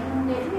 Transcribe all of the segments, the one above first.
私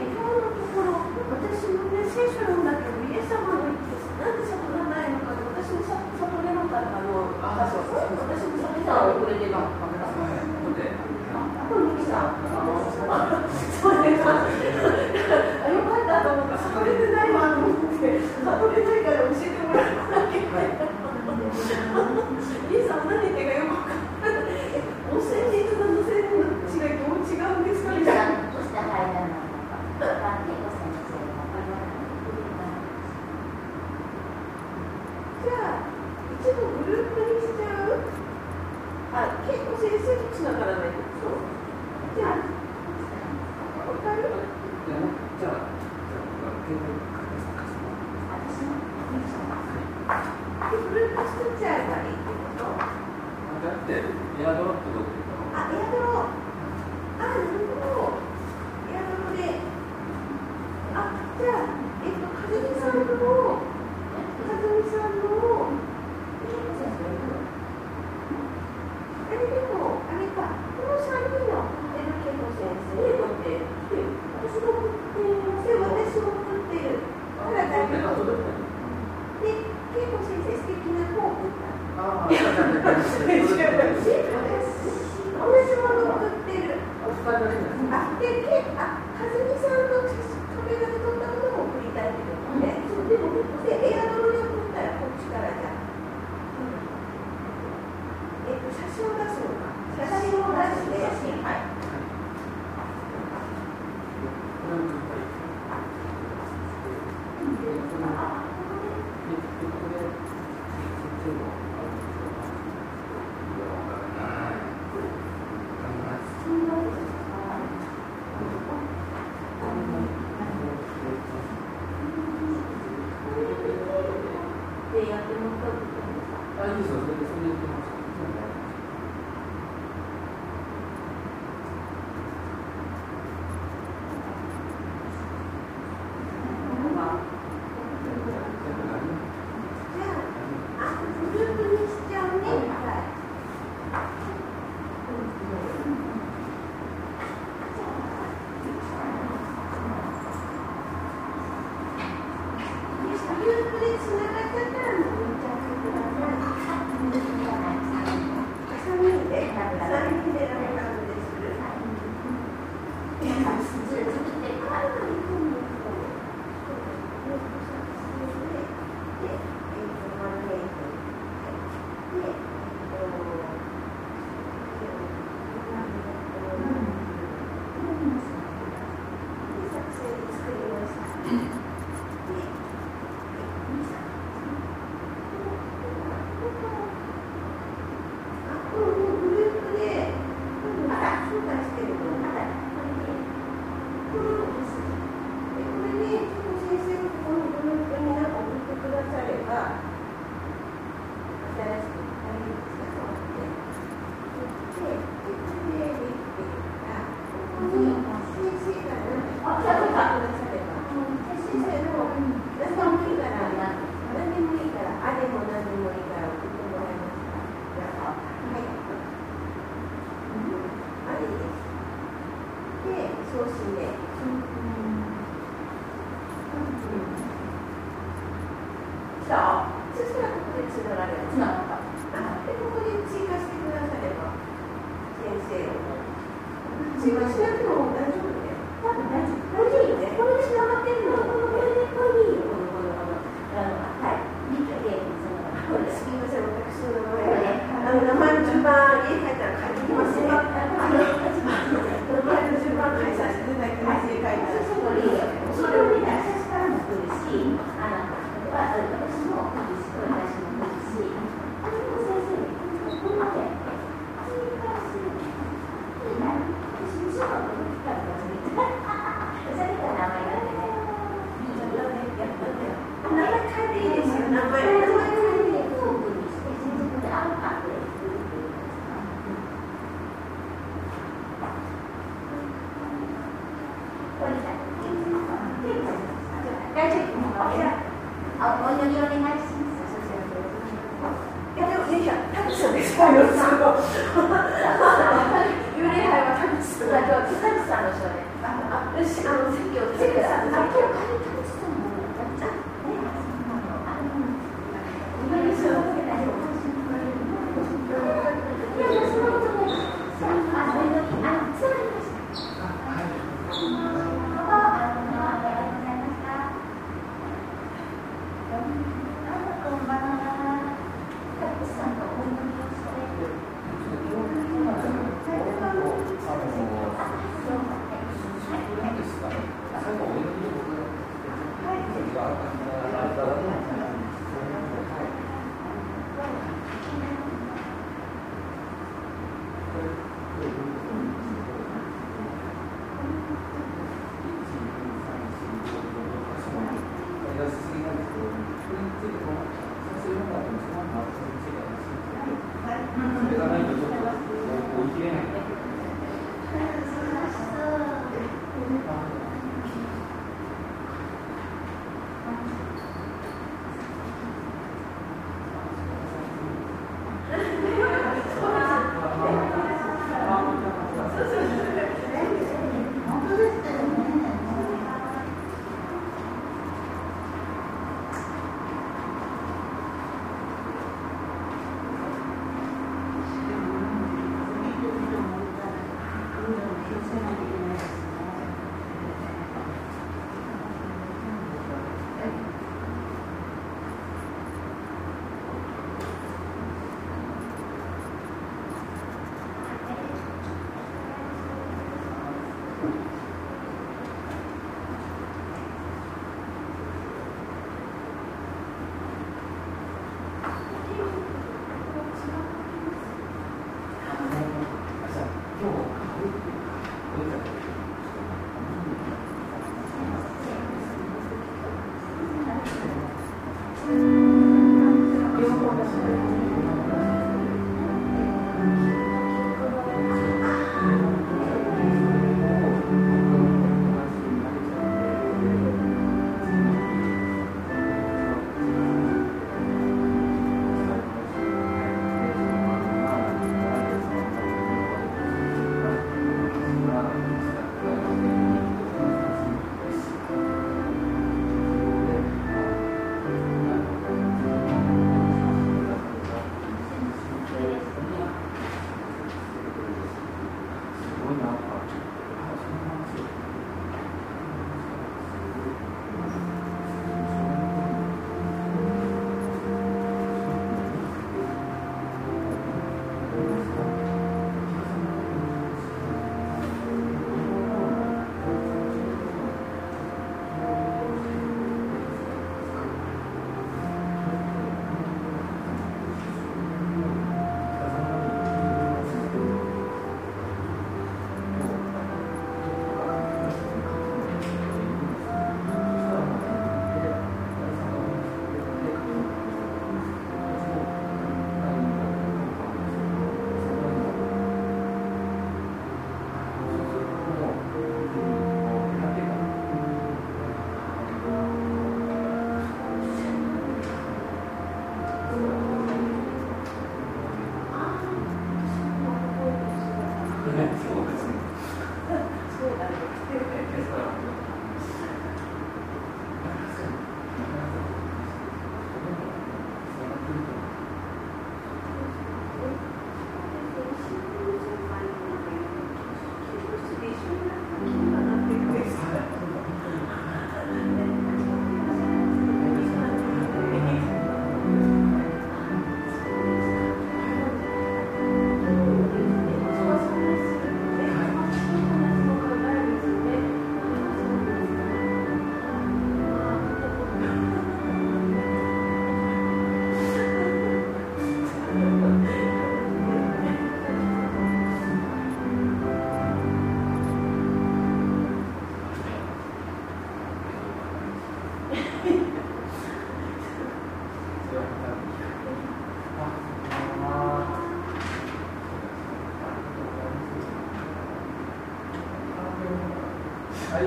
はい。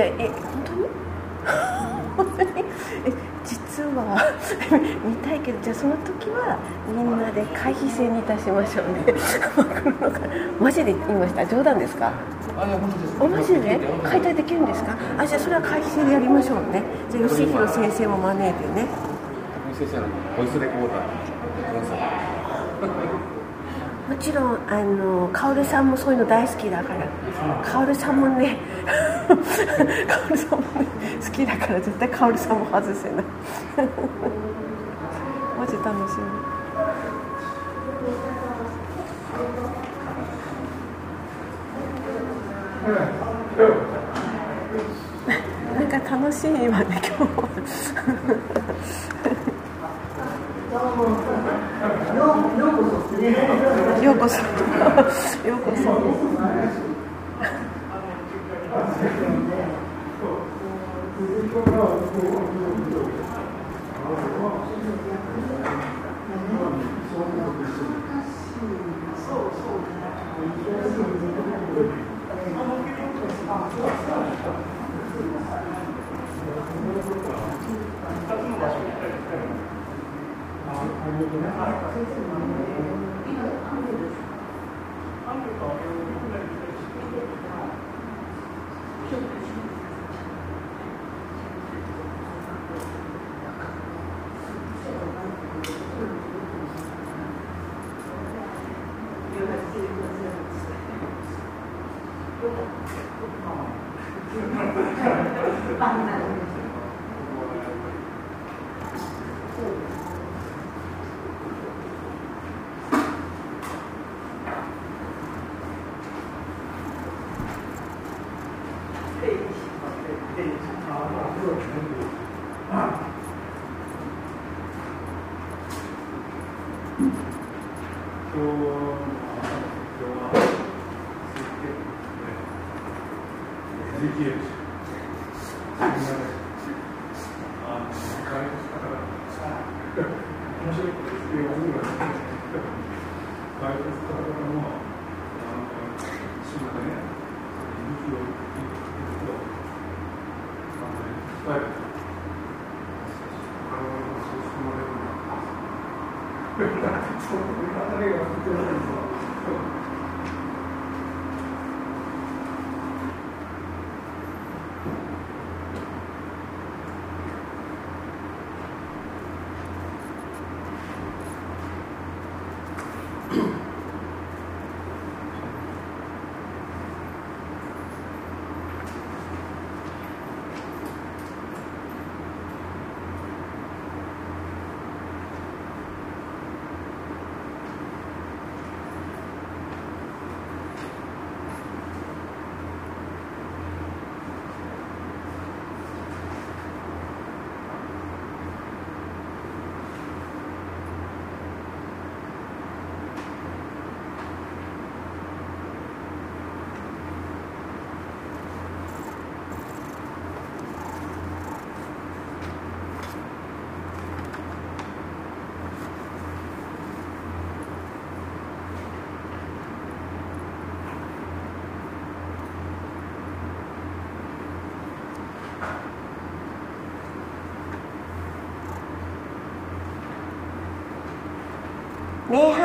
やいや、え、本当に？本当に？え実は見たいけど、じゃあその時はみんなで会費制にいたしましょうね。マジで言いました？冗談ですか？おマジで？解体できるんですか？あ、じゃあそれは会費制でやりましょうね。じゃあ吉弘先生も招いてね。先生のボイスレコーダー もちろんあのカオルさんもそういうの大好きだからカオルさんもねカオルさんもね好きだから絶対カオルさんも外せない。マジ楽しみ。なんか楽しいわね今日。は ようこそ。ようこそ。あそうか。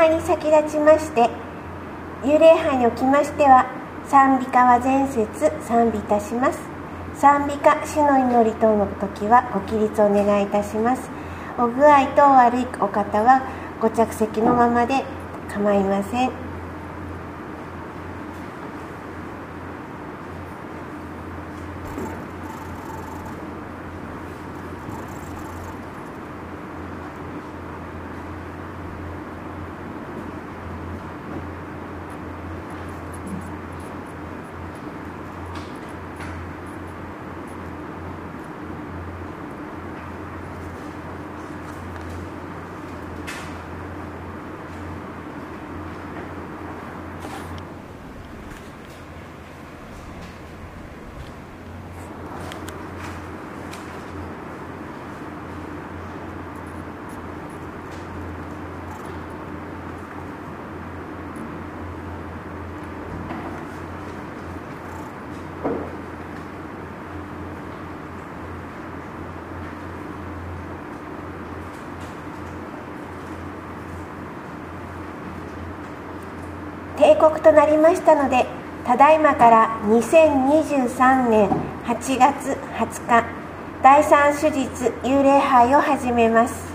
拝に先立ちまして幽霊拝におきましては賛美歌は前節賛美いたします。賛美歌主の祈り等の時はご起立お願いいたします。お具合等悪いお方はご着席のままで構いません。定刻となりましたのでただいまから2023年8月20日第3手術幽霊杯を始めます。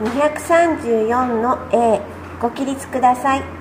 234の A ご起立ください。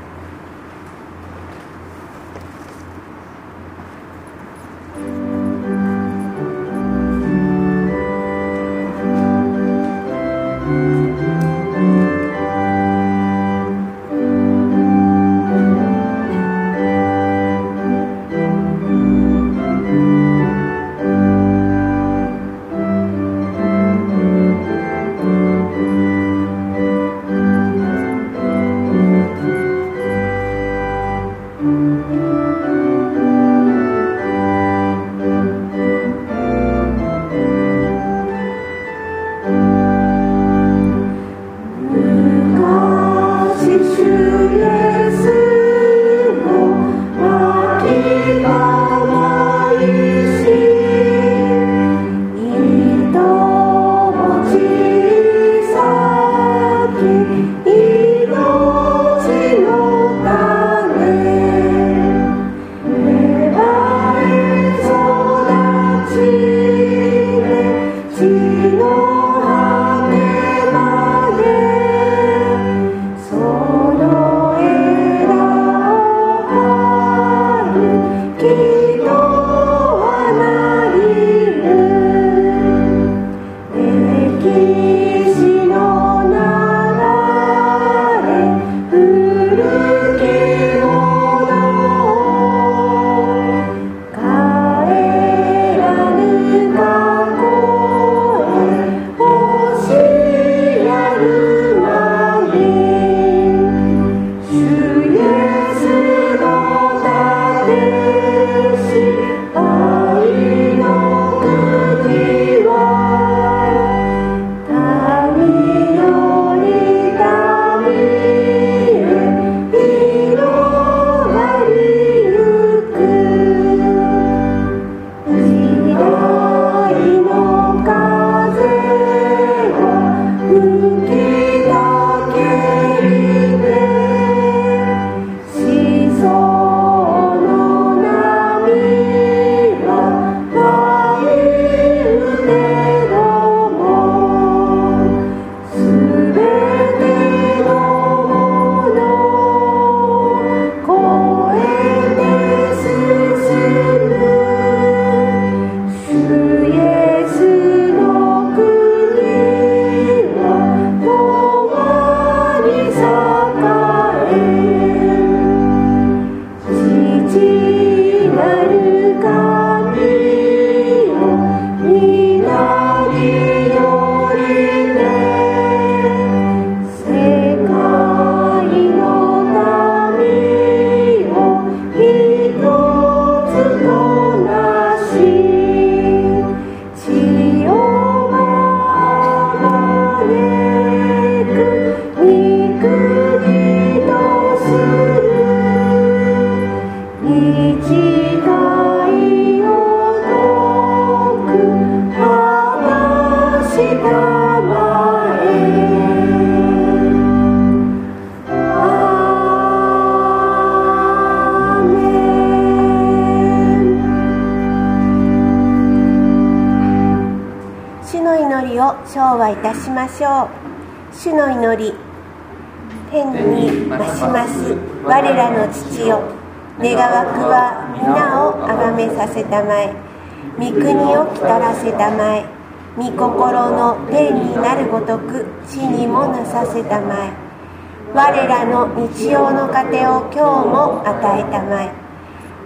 今日も与えたまえ。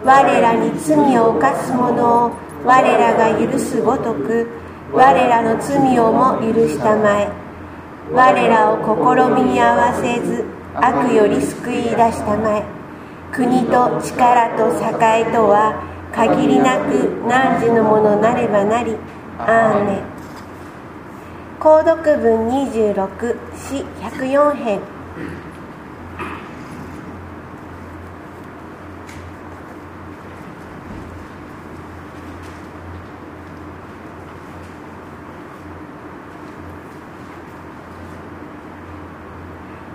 我らに罪を犯す者を我らが許すごとく我らの罪をも許したまえ。我らを試みに合わせず悪より救い出したまえ。国と力と栄とは限りなく汝のものなればなり。アーメン。購読文26詩104編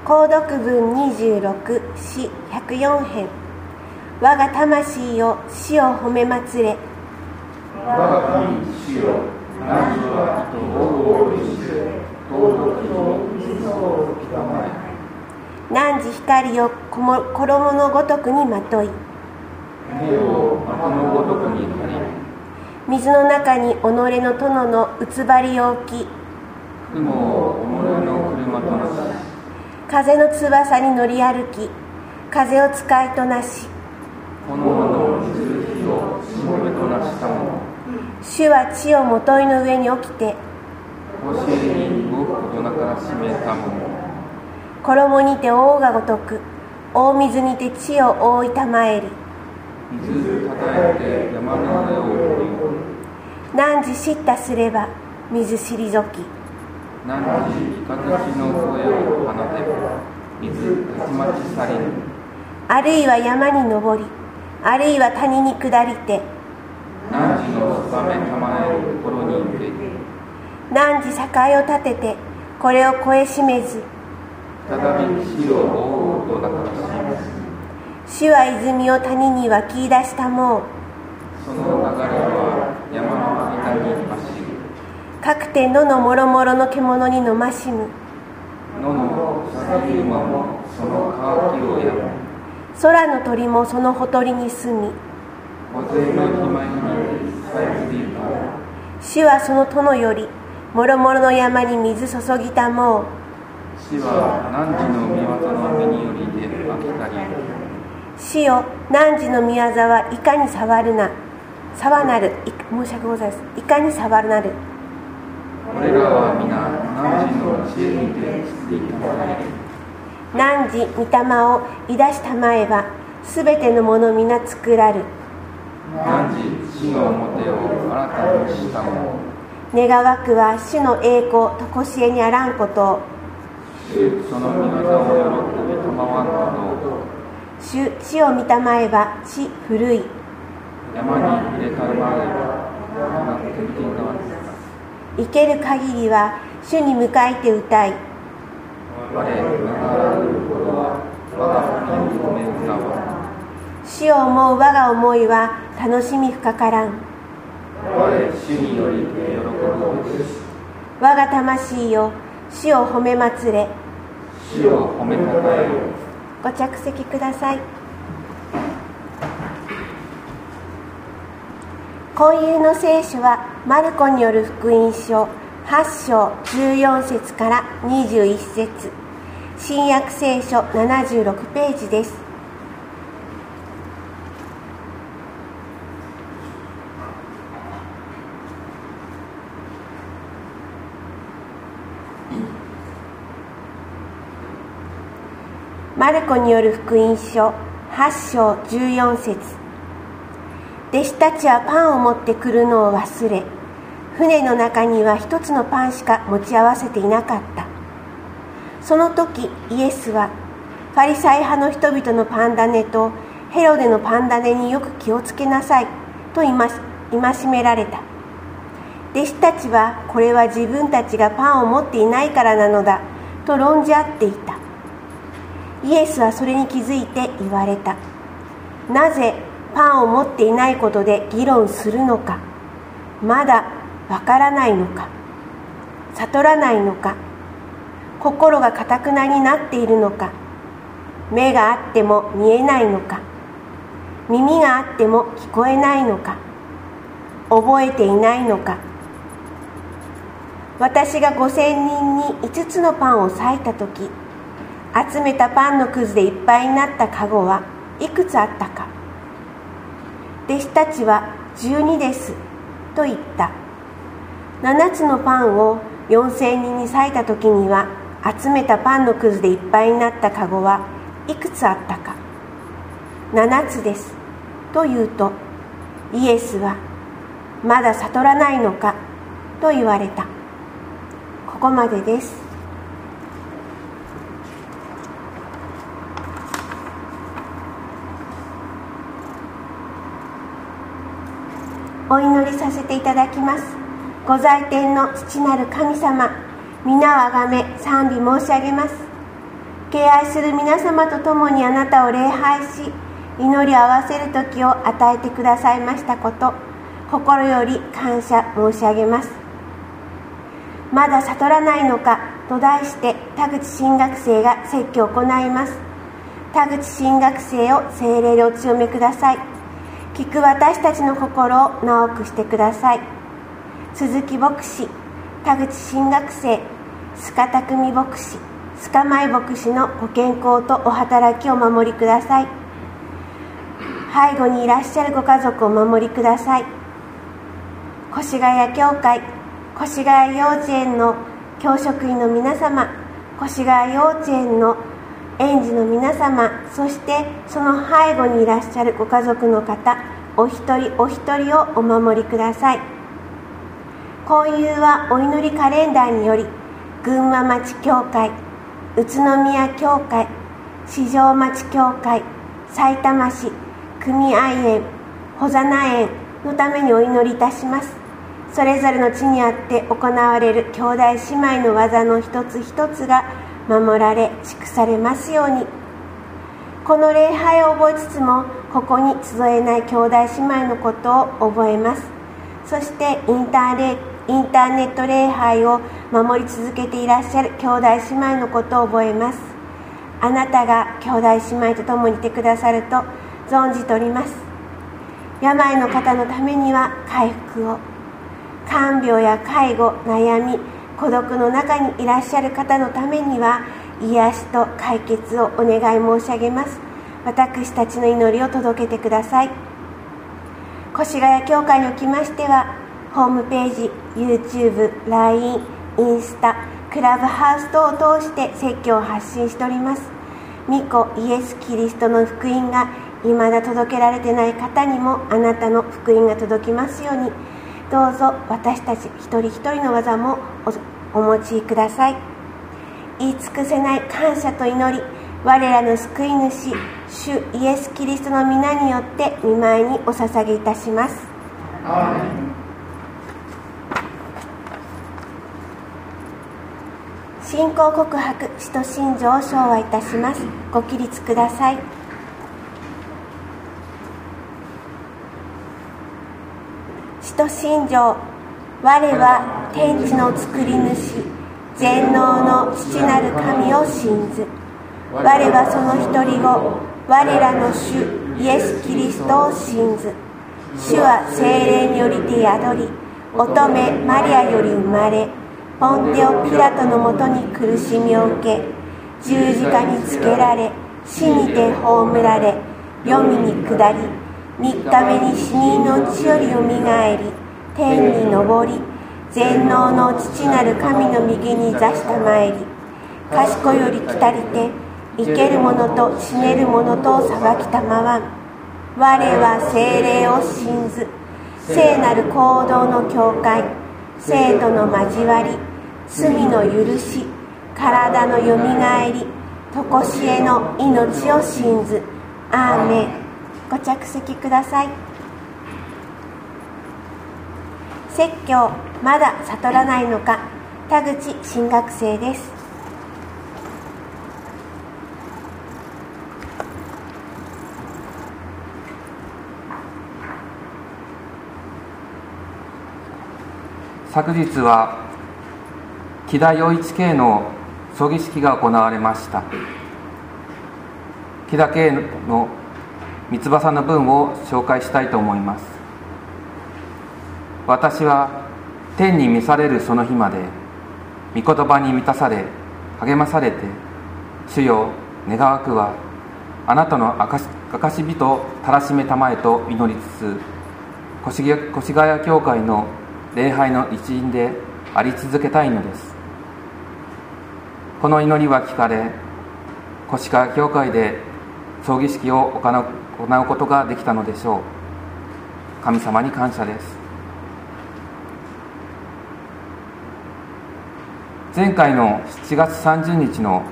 購読文26詩104編。我が魂よ死を褒めまつれ。我が神主よ何時は人を大いにして尊きの水をきたまえ汝光をこも衣のごとくにまとい目を的のごとくに張り水の中に己の殿のうつばりを置き雲を己の車となし風の翼に乗り歩き風を使いとなし炎の水火をしもべとなしたもの。主は地をもといの上に起きて甲子園に動くことなから締めたもの。衣にて王がごとく大水にて地を覆いたまえり水たたえて山の上を降り汝知ったすれば水退き何時雷の声を放てば水たちまち去りぬあるいは山に登りあるいは谷に下りて何時の定めたまえるところに行け。汝境を立ててこれを越えしめず再び死を覆うとだからし主は泉を谷に湧き出したもう。その流れは山の間に走る各て野のもろもろの獣に飲ましむ。野の馬もその渇きをやむ空の鳥もそのほとりに住み。小勢のひまいにさえずりた主はその殿よりもろもろの山に水注ぎたもう。死は汝の御業の身によりで飽きたり。主よ汝の御業はいかに触るな。触なる。い申し訳ございません。いかに触るなる。これらは皆汝の知恵にてついたまえ汝御霊をいだしたまえばすべてのもの皆作らる。汝死の表を新たにしたもの。願わくは主の栄光とこしえにあらんこと。を主その御業を喜びたまわんこと。を主地を見たまえば地古い。山に入れたまえば花天神川です生ける限りは主に向かいて歌い。主を思う我が思いは楽しみ深からん。我が魂よ主を褒めまつれ。ご着席ください今夕の聖書はマルコによる福音書8章14節から21節。新約聖書76ページです。マルコによる福音書8章14節。弟子たちはパンを持ってくるのを忘れ船の中には一つのパンしか持ち合わせていなかった。その時イエスはファリサイ派の人々のパンダネとヘロデのパンダネによく気をつけなさいと戒められた。弟子たちはこれは自分たちがパンを持っていないからなのだと論じ合っていた。イエスはそれに気づいて言われた。なぜパンを持っていないことで議論するのかまだわからないのか悟らないのか心がかたくなになっているのか目があっても見えないのか耳があっても聞こえないのか覚えていないのか。私が5,000人に5つのパンを裂いた時集めたパンのくずでいっぱいになったカゴはいくつあったか弟子たちは12ですと言った。7つのパンを4,000人に裂いた時には集めたパンのくずでいっぱいになったカゴはいくつあったか。7つですと言うとイエスはまだ悟らないのかと言われた。ここまでです。お祈りさせていただきます。ご在天の父なる神様皆をあがめ賛美申し上げます。敬愛する皆様と共にあなたを礼拝し祈りを合わせる時を与えてくださいましたこと心より感謝申し上げます。まだ悟らないのかと題して田口新学生が説教を行います。田口新学生を精霊でお強めください。聞く私たちの心を直くしてください。鈴木牧師田口新学生須賀匠牧師須賀舞牧師のご健康とお働きをお守りください。背後にいらっしゃるご家族をお守りください。越谷教会越谷幼稚園の教職員の皆様越谷幼稚園の園児の皆様そしてその背後にいらっしゃるご家族の方お一人お一人をお守りください。今夕はお祈りカレンダーにより群馬町教会宇都宮教会四条町教会さいたま市組合園保座名園のためにお祈りいたします。それぞれの地にあって行われる兄弟姉妹の技の一つ一つが守られ祝されますように。この礼拝を覚えつつもここに集えない兄弟姉妹のことを覚えます。そしてインターネインターネット礼拝を守り続けていらっしゃる兄弟姉妹のことを覚えます。あなたが兄弟姉妹と共にいてくださると存じております。病の方のためには回復を。看病や介護悩み孤独の中にいらっしゃる方のためには癒しと解決をお願い申し上げます。私たちの祈りを届けてください。越谷教会におきましてはホームページ YouTube、LINE、インスタクラブハウス等を通して説教を発信しております。御子イエス・キリストの福音が未だ届けられてない方にもあなたの福音が届きますように。どうぞ私たち一人一人の技もお持ちください。言い尽くせない感謝と祈り我らの救い主主イエス・キリストの皆によって見舞いにお捧げいたします。信仰告白使徒信条を昭和いたします。ご起立ください。使徒信条我は天地の作り主。全能の父なる神を信ず。我はその一人を我らの主イエス・キリストを信ず。主は精霊によりて宿り乙女マリアより生まれポンテオ・ピラトのもとに苦しみを受け十字架につけられ死にて葬られ黄泉に下り3日目に死人のうちよりよみがえり天に昇り全能の父なる神の右に座したまえり賢より来たりて生ける者と死ねる者とを裁きたまわん。我は精霊を信ず聖なる行動の境界生徒の交わり罪の許し体のよみがえり常しえの命を信ず。アーメン。ご着席ください。説教まだ悟らないのか。田口新学生です。昨日は木田洋一系の葬儀式が行われました。木田家の三翼の分を紹介したいと思います。私は天に召されるその日まで御言葉に満たされ励まされて主よ願わくはあなたの証し人たらしめたまえと祈りつつ越谷教会の礼拝の一員であり続けたいのです。この祈りは聞かれ越谷教会で葬儀式を行う行うことができたのでしょう。神様に感謝です。前回の7月30日の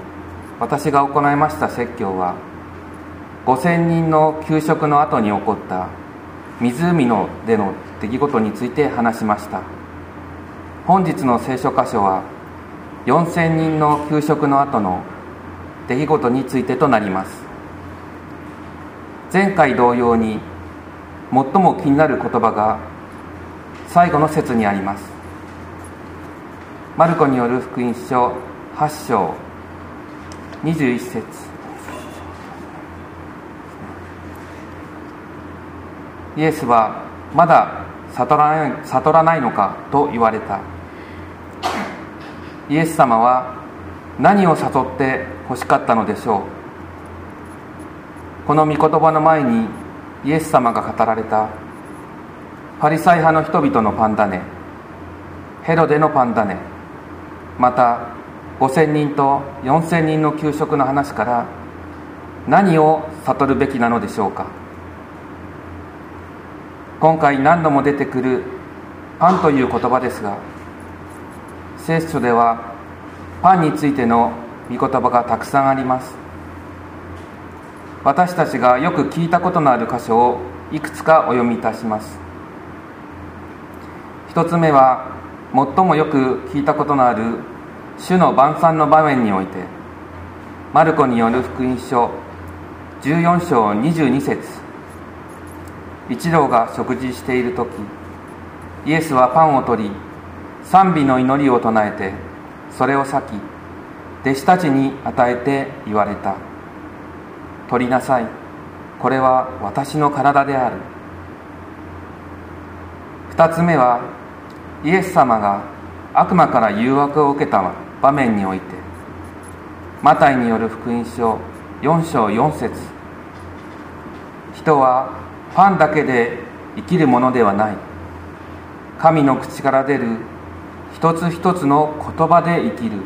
私が行いました説教は5000人の給食の後に起こった湖のでの出来事について話しました。本日の聖書箇所は4000人の給食の後の出来事についてとなります。前回同様に最も気になる言葉が最後の説にあります。マルコによる福音書8章21節。イエスはまだ悟らない悟らないのかと言われた。イエス様は何を悟って欲しかったのでしょう。この御言葉の前にイエス様が語られたパリサイ派の人々のパンダネヘロデのパンダネまた5000人と4000人の給食の話から何を悟るべきなのでしょうか。今回何度も出てくるパンという言葉ですが聖書ではパンについての御言葉がたくさんあります。私たちがよく聞いたことのある箇所をいくつかお読みいたします。一つ目は最もよく聞いたことのある主の晩餐の場面においてマルコによる福音書14章22節。一同が食事している時イエスはパンを取り賛美の祈りを唱えてそれを裂き弟子たちに与えて言われた。取りなさい。これは私の体である。二つ目はイエス様が悪魔から誘惑を受けた場面においてマタイによる福音書4章4節。人はパンだけで生きるものではない。神の口から出る一つ一つの言葉で生きる。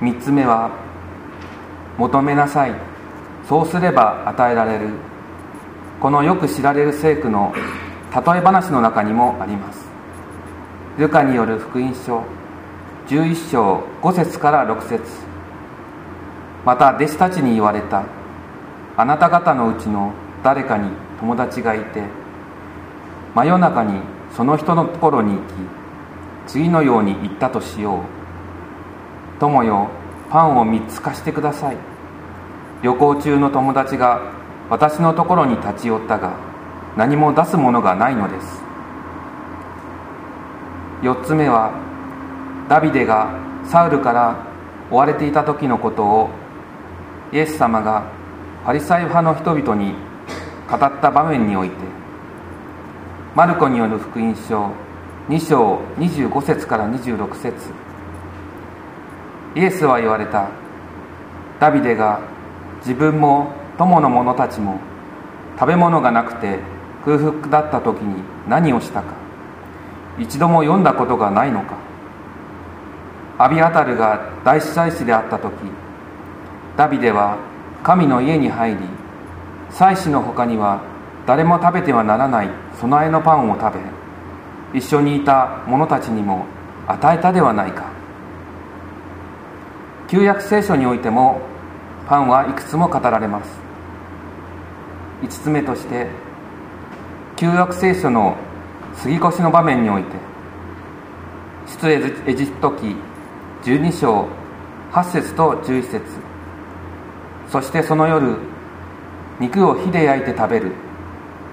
三つ目は求めなさい。そうすれば与えられる。このよく知られる聖句の例え話の中にもあります。ルカによる福音書11章5節から6節。また弟子たちに言われた。あなた方のうちの誰かに友達がいて真夜中にその人のところに行き次のように言ったとしよう。友よパンを3つ貸してください。旅行中の友達が私のところに立ち寄ったが何も出すものがないのです。4つ目はダビデがサウルから追われていた時のことをイエス様がパリサイ派の人々に語った場面においてマルコによる福音書2章25節から26節。イエスは言われた。ダビデが自分も友の者たちも食べ物がなくて空腹だった時に何をしたか。一度も読んだことがないのか。アビアタルが大司祭司であった時ダビデは神の家に入り祭司の他には誰も食べてはならない備えのパンを食べ一緒にいた者たちにも与えたではないか。旧約聖書においてもパンはいくつも語られます。5つ目として旧約聖書の杉越の場面において出エジプト記12章8節と11節そしてその夜肉を火で焼いて食べる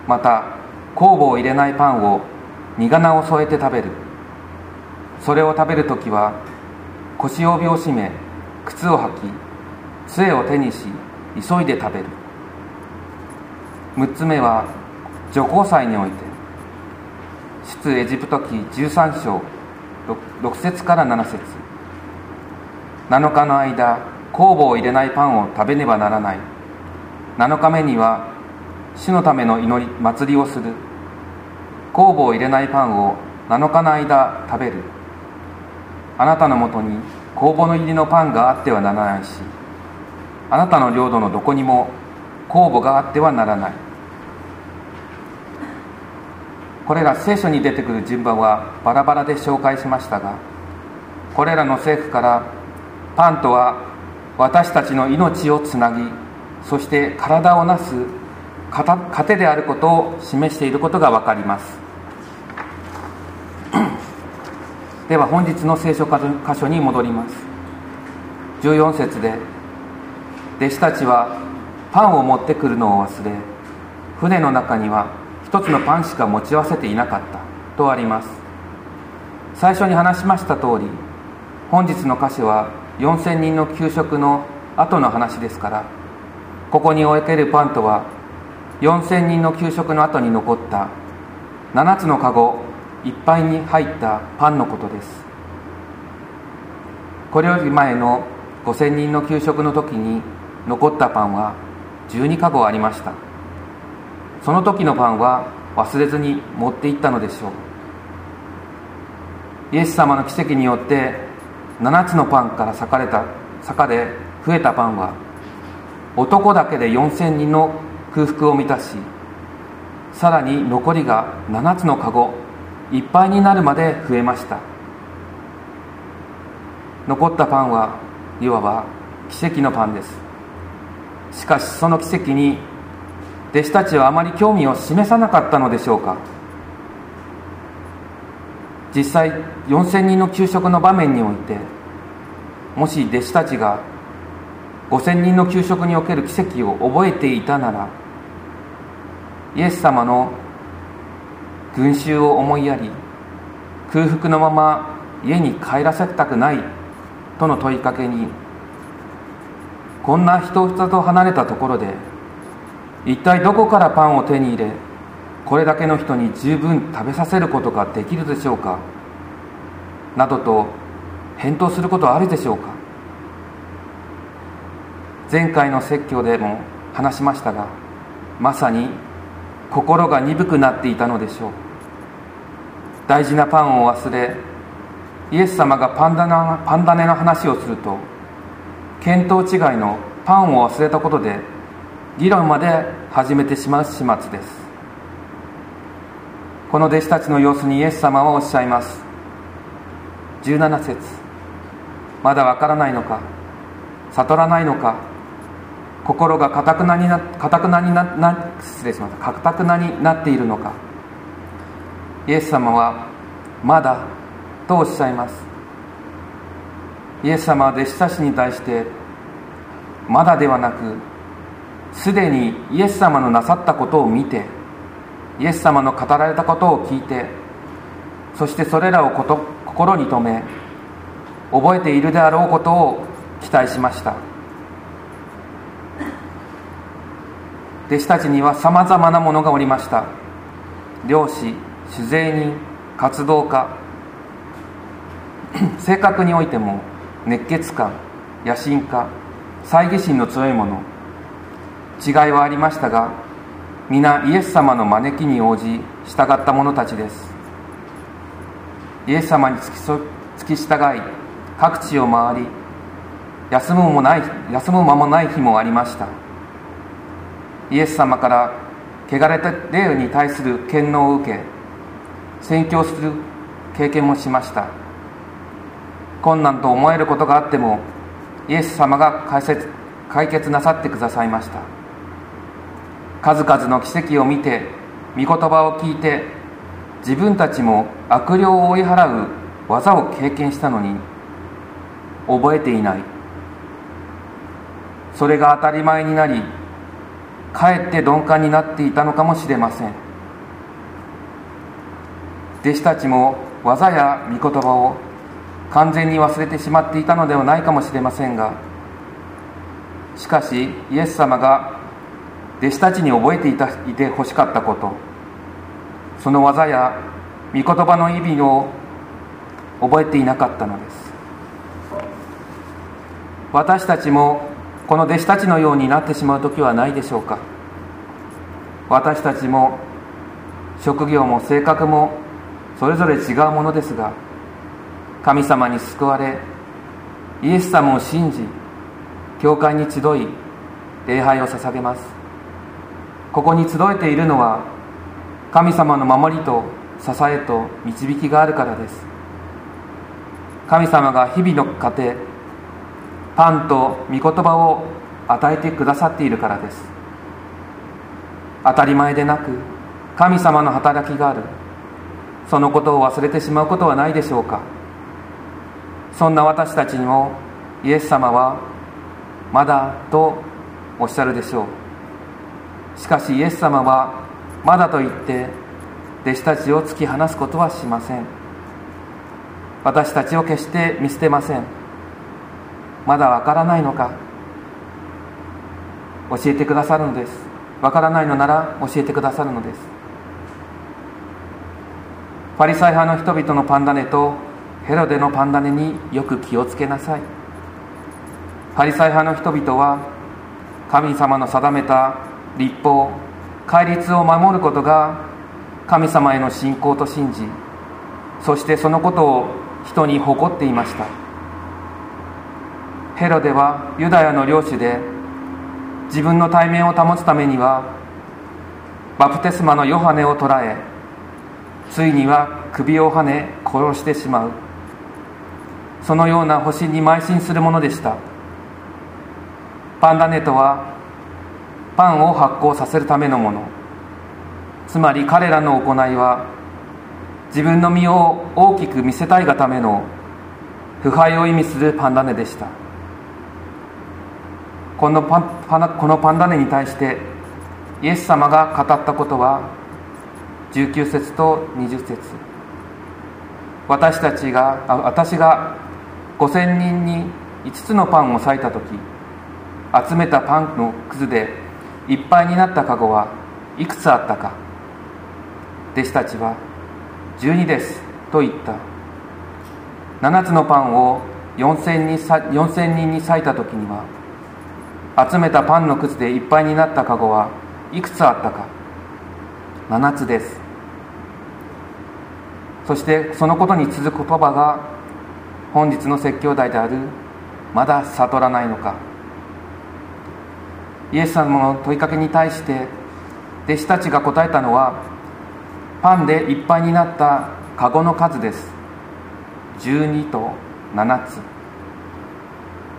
また酵母を入れないパンを苦菜を添えて食べる。それを食べる時は腰帯を締め靴を履き杖を手にし急いで食べる。6つ目は女皇祭において。出エジプト記13章 6, 6節から7節。7日の間酵母を入れないパンを食べねばならない。7日目には主のための祈り祭りをする。酵母を入れないパンを7日の間食べる。あなたのもとに酵母の入りのパンがあってはならないしあなたの領土のどこにも酵母があってはならない。これら聖書に出てくる順番はバラバラで紹介しましたがこれらの政府からパンとは私たちの命をつなぎそして体をなす糧であることを示していることが分かります。では本日の聖書箇所に戻ります。14節で弟子たちはパンを持ってくるのを忘れ船の中には一つのパンしか持ち合わせていなかったとあります。最初に話しました通り本日の箇所は4000人の給食の後の話ですからここにおけるパンとは4000人の給食の後に残った7つのカゴいっぱいに入ったパンのことです。これより前の5000人の給食の時に残ったパンは12カゴありました。その時のパンは忘れずに持っていったのでしょう。イエス様の奇跡によって7つのパンから裂かれた坂で増えたパンは男だけで4000人の空腹を満たしさらに残りが7つのカゴいっぱいになるまで増えました。残ったパンはいわば奇跡のパンです。しかしその奇跡に弟子たちはあまり興味を示さなかったのでしょうか。実際4000人の給食の場面においてもし弟子たちが5000人の給食における奇跡を覚えていたならイエス様の群衆を思いやり空腹のまま家に帰らせたくないとの問いかけにこんな人人と離れたところで一体どこからパンを手に入れこれだけの人に十分食べさせることができるでしょうかなどと返答することはあるでしょうか。前回の説教でも話しましたがまさに心が鈍くなっていたのでしょう。大事なパンを忘れイエス様がパンダナパンダネの話をすると見当違いのパンを忘れたことで議論まで始めてしまう始末です。この弟子たちの様子にイエス様はおっしゃいます。17節まだわからないのか悟らないのか心がかたくなになかたくなになな失礼しました。かたくなになっているのか。イエス様はまだとおっしゃいます。イエス様は弟子たちに対してまだではなくすでにイエス様のなさったことを見てイエス様の語られたことを聞いてそしてそれらをこと心に留め覚えているであろうことを期待しました。弟子たちにはさまざまなものがおりました。漁師酒税人活動家。性格においても熱血感野心家猜疑心の強いもの違いはありましたが皆イエス様の招きに応じ従った者たちです。イエス様に付き付き従い各地を回り休むもない休む間もない日もありました。イエス様から汚れた霊に対する権能を受け宣教する経験もしました。困難と思えることがあってもイエス様が解説解決なさってくださいました。数々の奇跡を見て御言葉を聞いて自分たちも悪霊を追い払う技を経験したのに覚えていない。それが当たり前になりかえって鈍感になっていたのかもしれません。弟子たちも技や御言葉を完全に忘れてしまっていたのではないかもしれませんがしかしイエス様が弟子たちに覚えていたいてほしかったことその技や御言葉の意味を覚えていなかったのです。私たちもこの弟子たちのようになってしまう時はないでしょうか。私たちも職業も性格もそれぞれ違うものですが神様に救われイエス様を信じ教会に集い礼拝を捧げます。ここに集えているのは神様の守りと支えと導きがあるからです。神様が日々の糧パンと御言葉を与えてくださっているからです。当たり前でなく神様の働きがある。そのことを忘れてしまうことはないでしょうか。そんな私たちにもイエス様はまだとおっしゃるでしょう。しかしイエス様はまだと言って弟子たちを突き放すことはしません。私たちを決して見捨てません。まだわからないのか。教えてくださるのです。わからないのなら教えてくださるのです。パリサイ派の人々のパンダネとヘロデのパンダネによく気をつけなさい。パリサイ派の人々は神様の定めた立法戒律を守ることが神様への信仰と信じそしてそのことを人に誇っていました。ヘロデはユダヤの領主で自分の体面を保つためにはバプテスマのヨハネを捕らえついには首をはね殺してしまう。そのような保身に邁進するものでした。パンダネとはパンを発酵させるためのもの。つまり彼らの行いは自分の身を大きく見せたいがための腐敗を意味するパンダネでした。このパンこのパンダネに対してイエス様が語ったことは19節と20節。私たちがあ私が5000人に5つのパンを裂いた時集めたパンのくずでいっぱいになったカゴはいくつあったか。弟子たちは12ですと言った。7つのパンを4000人 ,4000 人に裂いた時には集めたパンのくずでいっぱいになったカゴはいくつあったか。7つです。そしてそのことに続く言葉が本日の説教題であるまだ悟らないのか。イエス様の問いかけに対して弟子たちが答えたのはパンでいっぱいになったカゴの数です。12と7つ。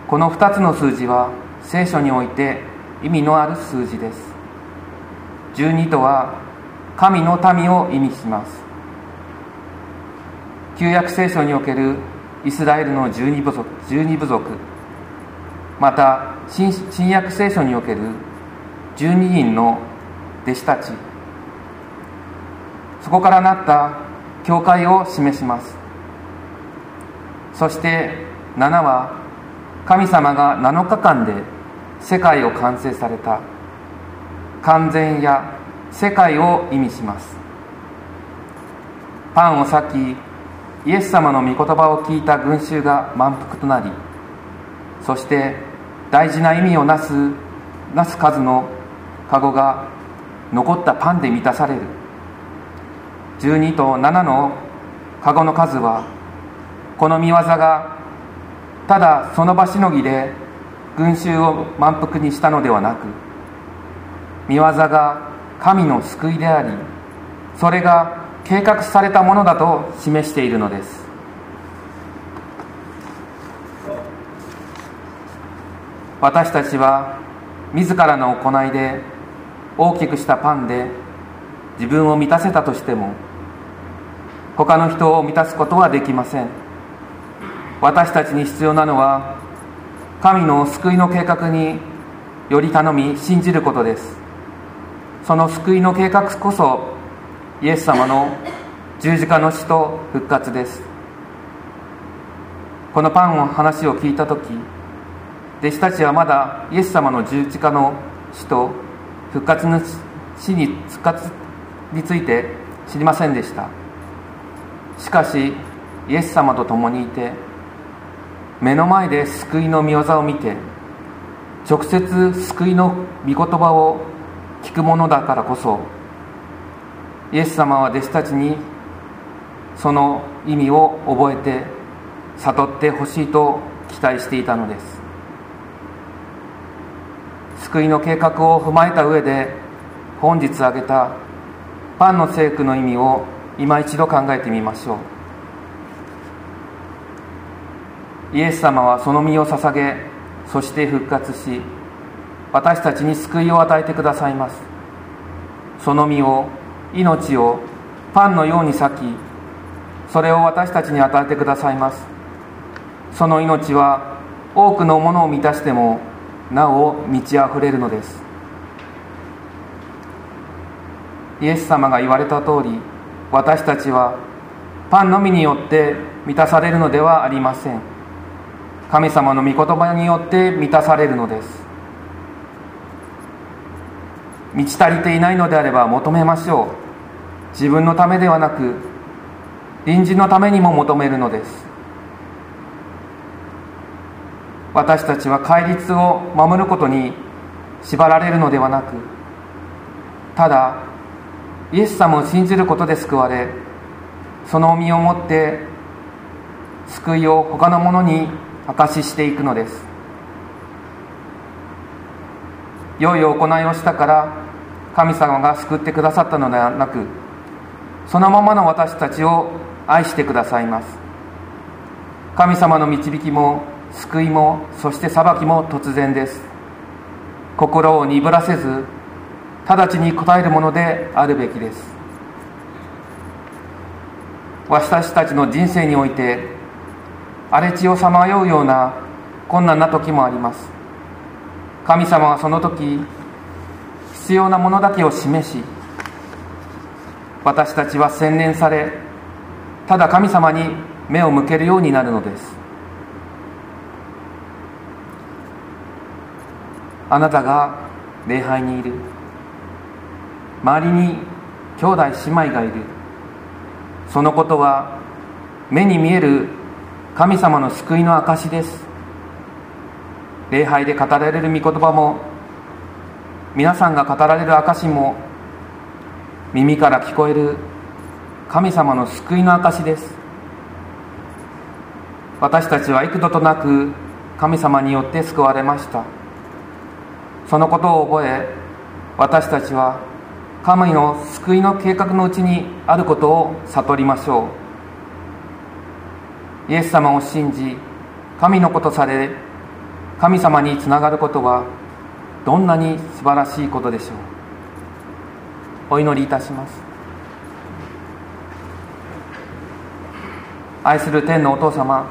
この2つの数字は聖書において意味のある数字です。12とは神の民を意味します。旧約聖書におけるイスラエルの十二部族十二部族また新新約聖書における12人の弟子たちそこからなった教会を示します。そして7は神様が7日間で世界を完成された。完全や世界を意味します。パンを裂きイエス様の御言葉を聞いた群衆が満腹となりそして大事な意味をなすなす数のカゴが残ったパンで満たされる。12と7のカゴの数はこの見業がただその場しのぎで群衆を満腹にしたのではなく見業が神の救いでありそれが計画されたものだと示しているのです。私たちは自らの行いで大きくしたパンで自分を満たせたとしても他の人を満たすことはできません。私たちに必要なのは神の救いの計画により頼み信じることです。その救いの計画こそイエス様の十字架の死と復活です。このパンの話を聞いた時弟子たちはまだイエス様の十字架の死と復活の死に復活について知りませんでした。しかしイエス様と共にいて目の前で救いの御業を見て直接救いの御言葉を聞くものだからこそイエス様は弟子たちにその意味を覚えて悟ってほしいと期待していたのです。救いの計画を踏まえた上で本日挙げたパンの聖句の意味を今一度考えてみましょう。イエス様はその身を捧げそして復活し私たちに救いを与えてくださいます。その身を命をパンのように裂きそれを私たちに与えてくださいます。その命は多くのものを満たしてもなお満ち溢れるのです。イエス様が言われた通り私たちはパンのみによって満たされるのではありません。神様の御言葉によって満たされるのです。満ち足りていないのであれば求めましょう。自分のためではなく隣人のためにも求めるのです。私たちは戒律を守ることに縛られるのではなくただイエス様を信じることで救われその身をもって救いを他の者に証ししていくのです。良い行いをしたから神様が救ってくださったのではなくそのままの私たちを愛してくださいます。神様の導きも救いもそして裁きも突然です。心を鈍らせず直ちに応えるものであるべきです。私たちの人生において荒れ地をさまようような困難な時もあります。神様はその時必要なものだけを示し私たちは洗練されただ神様に目を向けるようになるのです。あなたが礼拝にいる。周りに兄弟姉妹がいる。そのことは目に見える神様の救いの証です。礼拝で語られる御言葉も皆さんが語られる証も耳から聞こえる神様の救いの証です。私たちは幾度となく神様によって救われました。そのことを覚え私たちは神の救いの計画のうちにあることを悟りましょう。イエス様を信じ神のことされ神様につながることはどんなに素晴らしいことでしょう。お祈りいたします。愛する天のお父様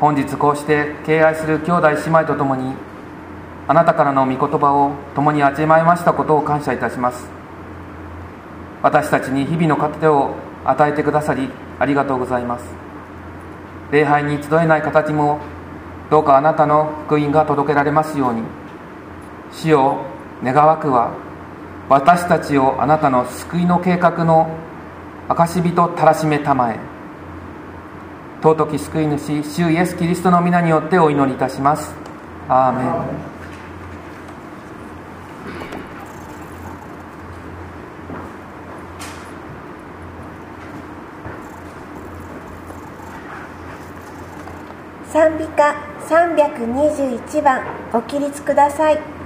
本日こうして敬愛する兄弟姉妹と共にあなたからの御言葉を共に味わいましたことを感謝いたします。私たちに日々の糧を与えてくださりありがとうございます。礼拝に集えない形もどうかあなたの福音が届けられますように。主を願わくは私たちをあなたの救いの計画の証人たらしめたまえ。尊き救い主主イエス・キリストの皆によってお祈りいたします。アーメン。賛美歌。321番ご起立ください「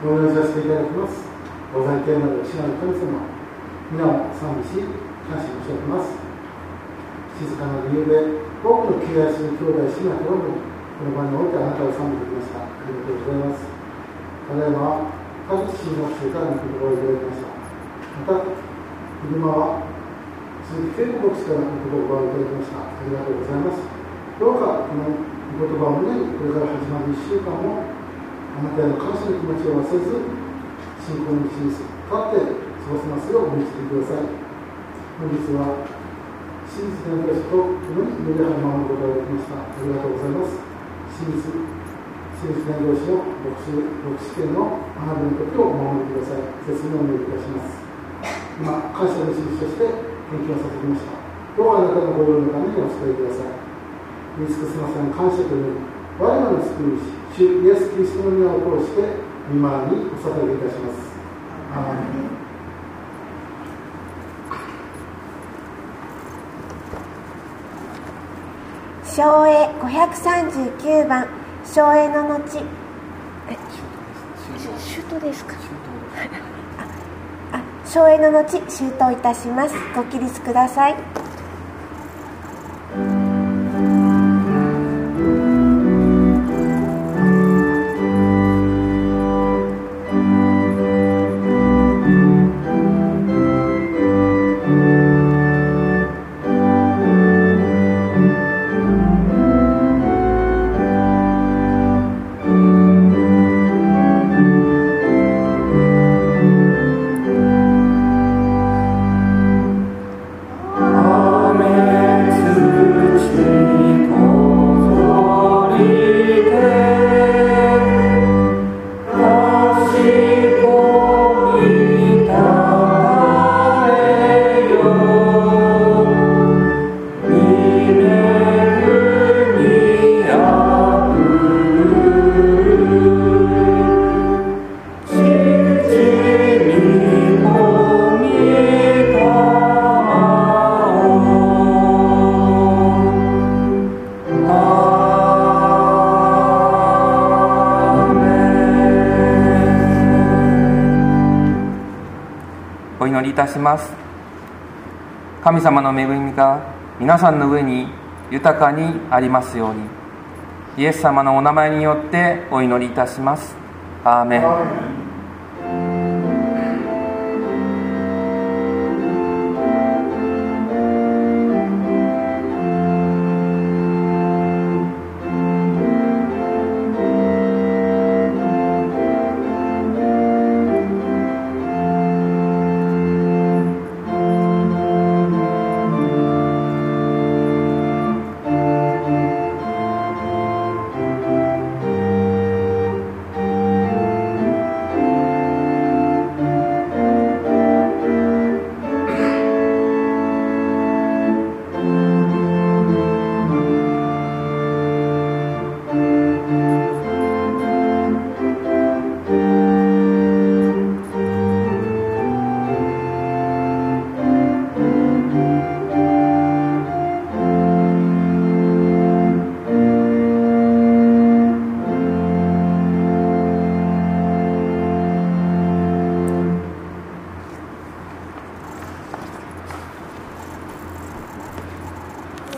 お祈りさせていただきます。ご在天なる父なる神様、皆を賛美し、感謝申し上げます。静かな理由で、多くの敬愛する兄弟姉妹とも、この場においてあなたを賛美できました。ありがとうございます。ただいま、田口新学生からの言葉をいただきました。また、昼間は、鈴木恵子牧師からの言葉をいただきました。ありがとうございます。どうか、この御言葉を胸に、これから始まる1週間も、あなたへの感謝の気持ちを忘れず、信仰の道に立って過ごせますようお導きください。本日は、真実の私と共に祈り始まることができました。ありがとうございます。真実、真実伝道師の牧師牧師権の学びの時をお守りください。切にお願いいたします。今、感謝の印として献金をさせてきました。どうかあなたのご用のためにお使いください。見つくすません感謝という我らの救い主、主イエス・キリストの皆を通して、御前にお捧げいたします。アーメン。昭栄539番昭栄の後。えシュートですかああ昭栄の後シュートいたします。ご起立くださいたします。神様の恵みが皆さんの上に豊かにありますように。イエス様のお名前によってお祈りいたします。アーメンアーメン。